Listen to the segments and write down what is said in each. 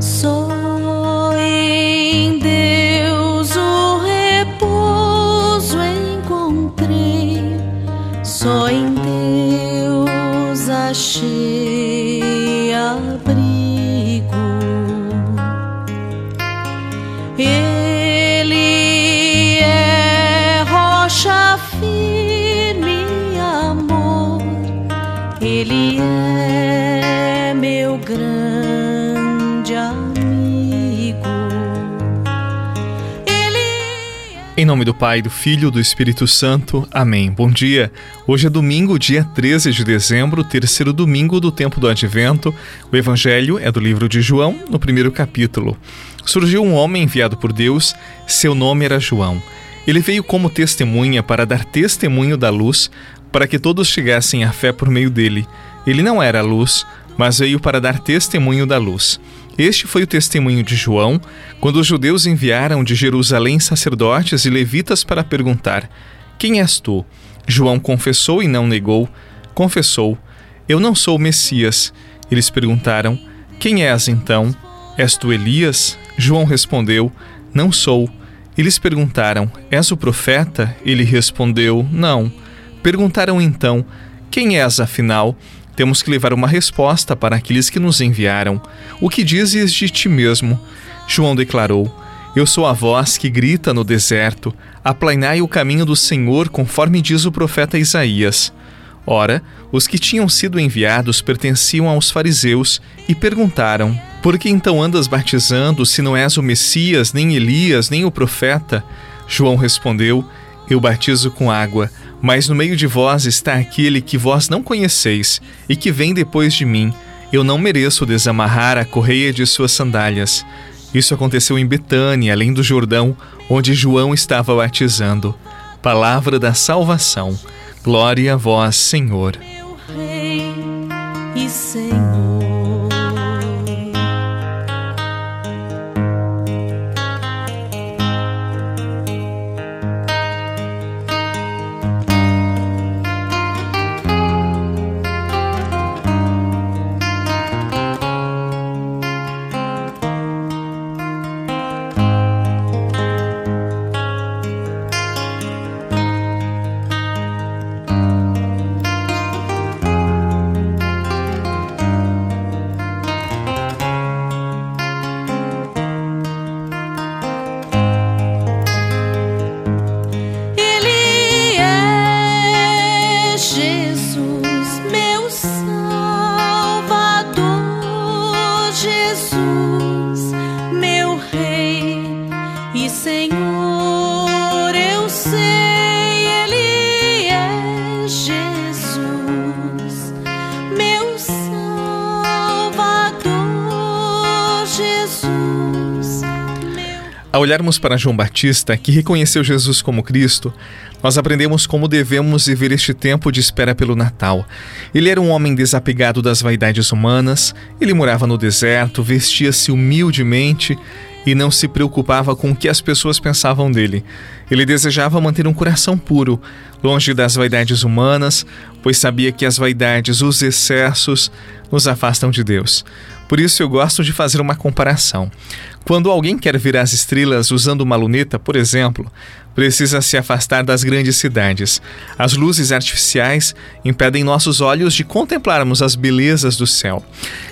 Só em Deus o repouso encontrei, só em Deus achei abrigo. Ele é rocha firme, amor. Ele é meu grande Em nome do Pai, do Filho e do Espírito Santo. Amém. Bom dia. Hoje é domingo, dia 13 de dezembro, terceiro domingo do tempo do Advento. O Evangelho é do livro de João, no primeiro capítulo. Surgiu um homem enviado por Deus, seu nome era João. Ele veio como testemunha para dar testemunho da luz, para que todos chegassem à fé por meio dele. Ele não era a luz, mas veio para dar testemunho da luz. Este foi o testemunho de João, quando os judeus enviaram de Jerusalém sacerdotes e levitas para perguntar: Quem és tu? João confessou e não negou. Confessou: Eu não sou o Messias. Eles perguntaram: Quem és então? És tu Elias? João respondeu: Não sou. Eles perguntaram: És o profeta? Ele respondeu: Não. Perguntaram então: Quem és afinal? Temos que levar uma resposta para aqueles que nos enviaram. O que dizes de ti mesmo? João declarou: Eu sou a voz que grita no deserto: Aplainai o caminho do Senhor, conforme diz o profeta Isaías. Ora, os que tinham sido enviados pertenciam aos fariseus e perguntaram: Por que então andas batizando, se não és o Messias, nem Elias, nem o profeta? João respondeu: Eu batizo com água, mas no meio de vós está aquele que vós não conheceis e que vem depois de mim. Eu não mereço desamarrar a correia de suas sandálias. Isso aconteceu em Betânia, além do Jordão, onde João estava batizando. Palavra da salvação. Glória a vós, Senhor. meu Rei e Senhor. Ao olharmos para João Batista, que reconheceu Jesus como Cristo, nós aprendemos como devemos viver este tempo de espera pelo Natal. Ele era um homem desapegado das vaidades humanas, ele morava no deserto, vestia-se humildemente e não se preocupava com o que as pessoas pensavam dele. Ele desejava manter um coração puro, longe das vaidades humanas, pois sabia que as vaidades, os excessos, nos afastam de Deus. Por isso eu gosto de fazer uma comparação. Quando alguém quer ver as estrelas usando uma luneta, por exemplo, precisa se afastar das grandes cidades. As luzes artificiais impedem nossos olhos de contemplarmos as belezas do céu.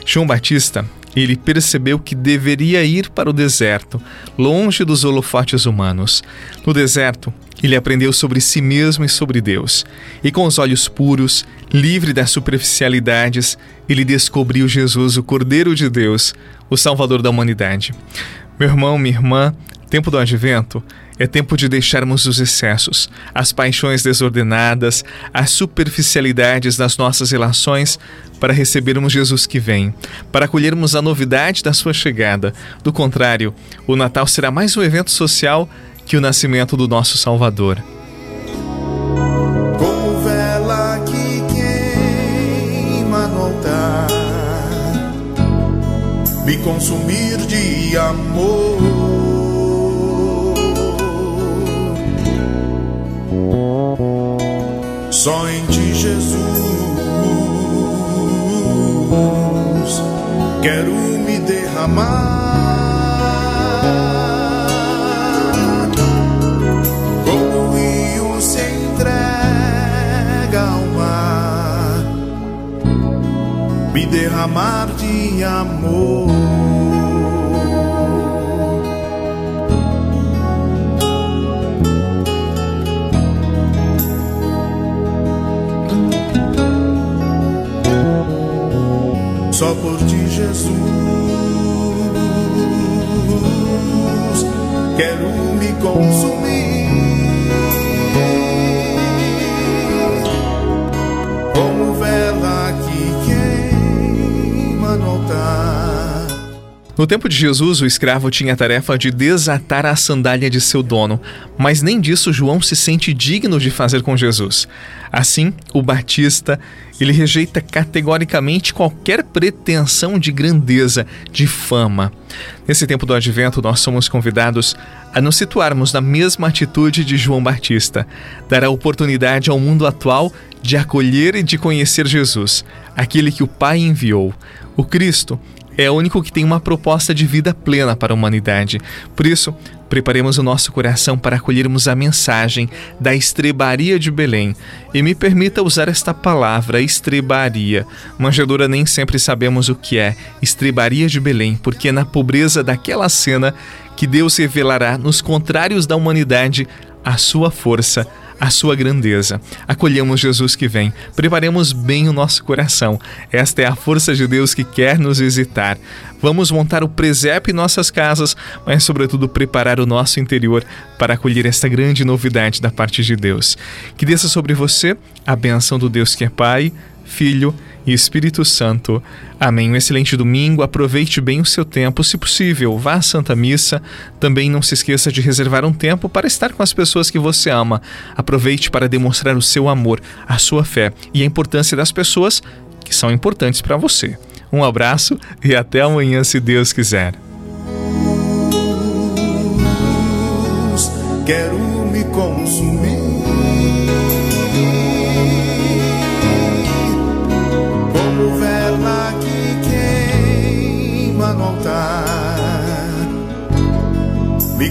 João Batista ele percebeu que deveria ir para o deserto, longe dos holofotes humanos. No deserto, ele aprendeu sobre si mesmo e sobre Deus. E com os olhos puros, livre das superficialidades, ele descobriu Jesus, o Cordeiro de Deus, o Salvador da humanidade. Meu irmão, minha irmã, tempo do advento é tempo de deixarmos os excessos, as paixões desordenadas, as superficialidades das nossas relações para recebermos Jesus que vem, para acolhermos a novidade da sua chegada. Do contrário, o Natal será mais um evento social que o nascimento do nosso Salvador. me consumir de amor. Só em ti, Jesus, quero me derramar. Como o rio se entrega ao mar, me derramar de amor. Só por ti, Jesus, quero me consumir. No tempo de Jesus, o escravo tinha a tarefa de desatar a sandália de seu dono, mas nem disso João se sente digno de fazer com Jesus. Assim, o Batista, ele rejeita categoricamente qualquer pretensão de grandeza, de fama. Nesse tempo do advento, nós somos convidados a nos situarmos na mesma atitude de João Batista, dar a oportunidade ao mundo atual de acolher e de conhecer Jesus, aquele que o Pai enviou, o Cristo, é o único que tem uma proposta de vida plena para a humanidade. Por isso, preparemos o nosso coração para acolhermos a mensagem da estrebaria de Belém. E me permita usar esta palavra, estrebaria. Manjedora nem sempre sabemos o que é estrebaria de Belém, porque é na pobreza daquela cena que Deus revelará nos contrários da humanidade a sua força a sua grandeza. Acolhemos Jesus que vem, preparemos bem o nosso coração. Esta é a força de Deus que quer nos visitar. Vamos montar o presépio em nossas casas, mas, sobretudo, preparar o nosso interior para acolher esta grande novidade da parte de Deus. Que desça sobre você a benção do Deus que é Pai, Filho e Espírito Santo. Amém. Um excelente domingo. Aproveite bem o seu tempo, se possível. Vá à Santa Missa. Também não se esqueça de reservar um tempo para estar com as pessoas que você ama. Aproveite para demonstrar o seu amor, a sua fé e a importância das pessoas que são importantes para você. Um abraço e até amanhã, se Deus quiser. Quero me consumir.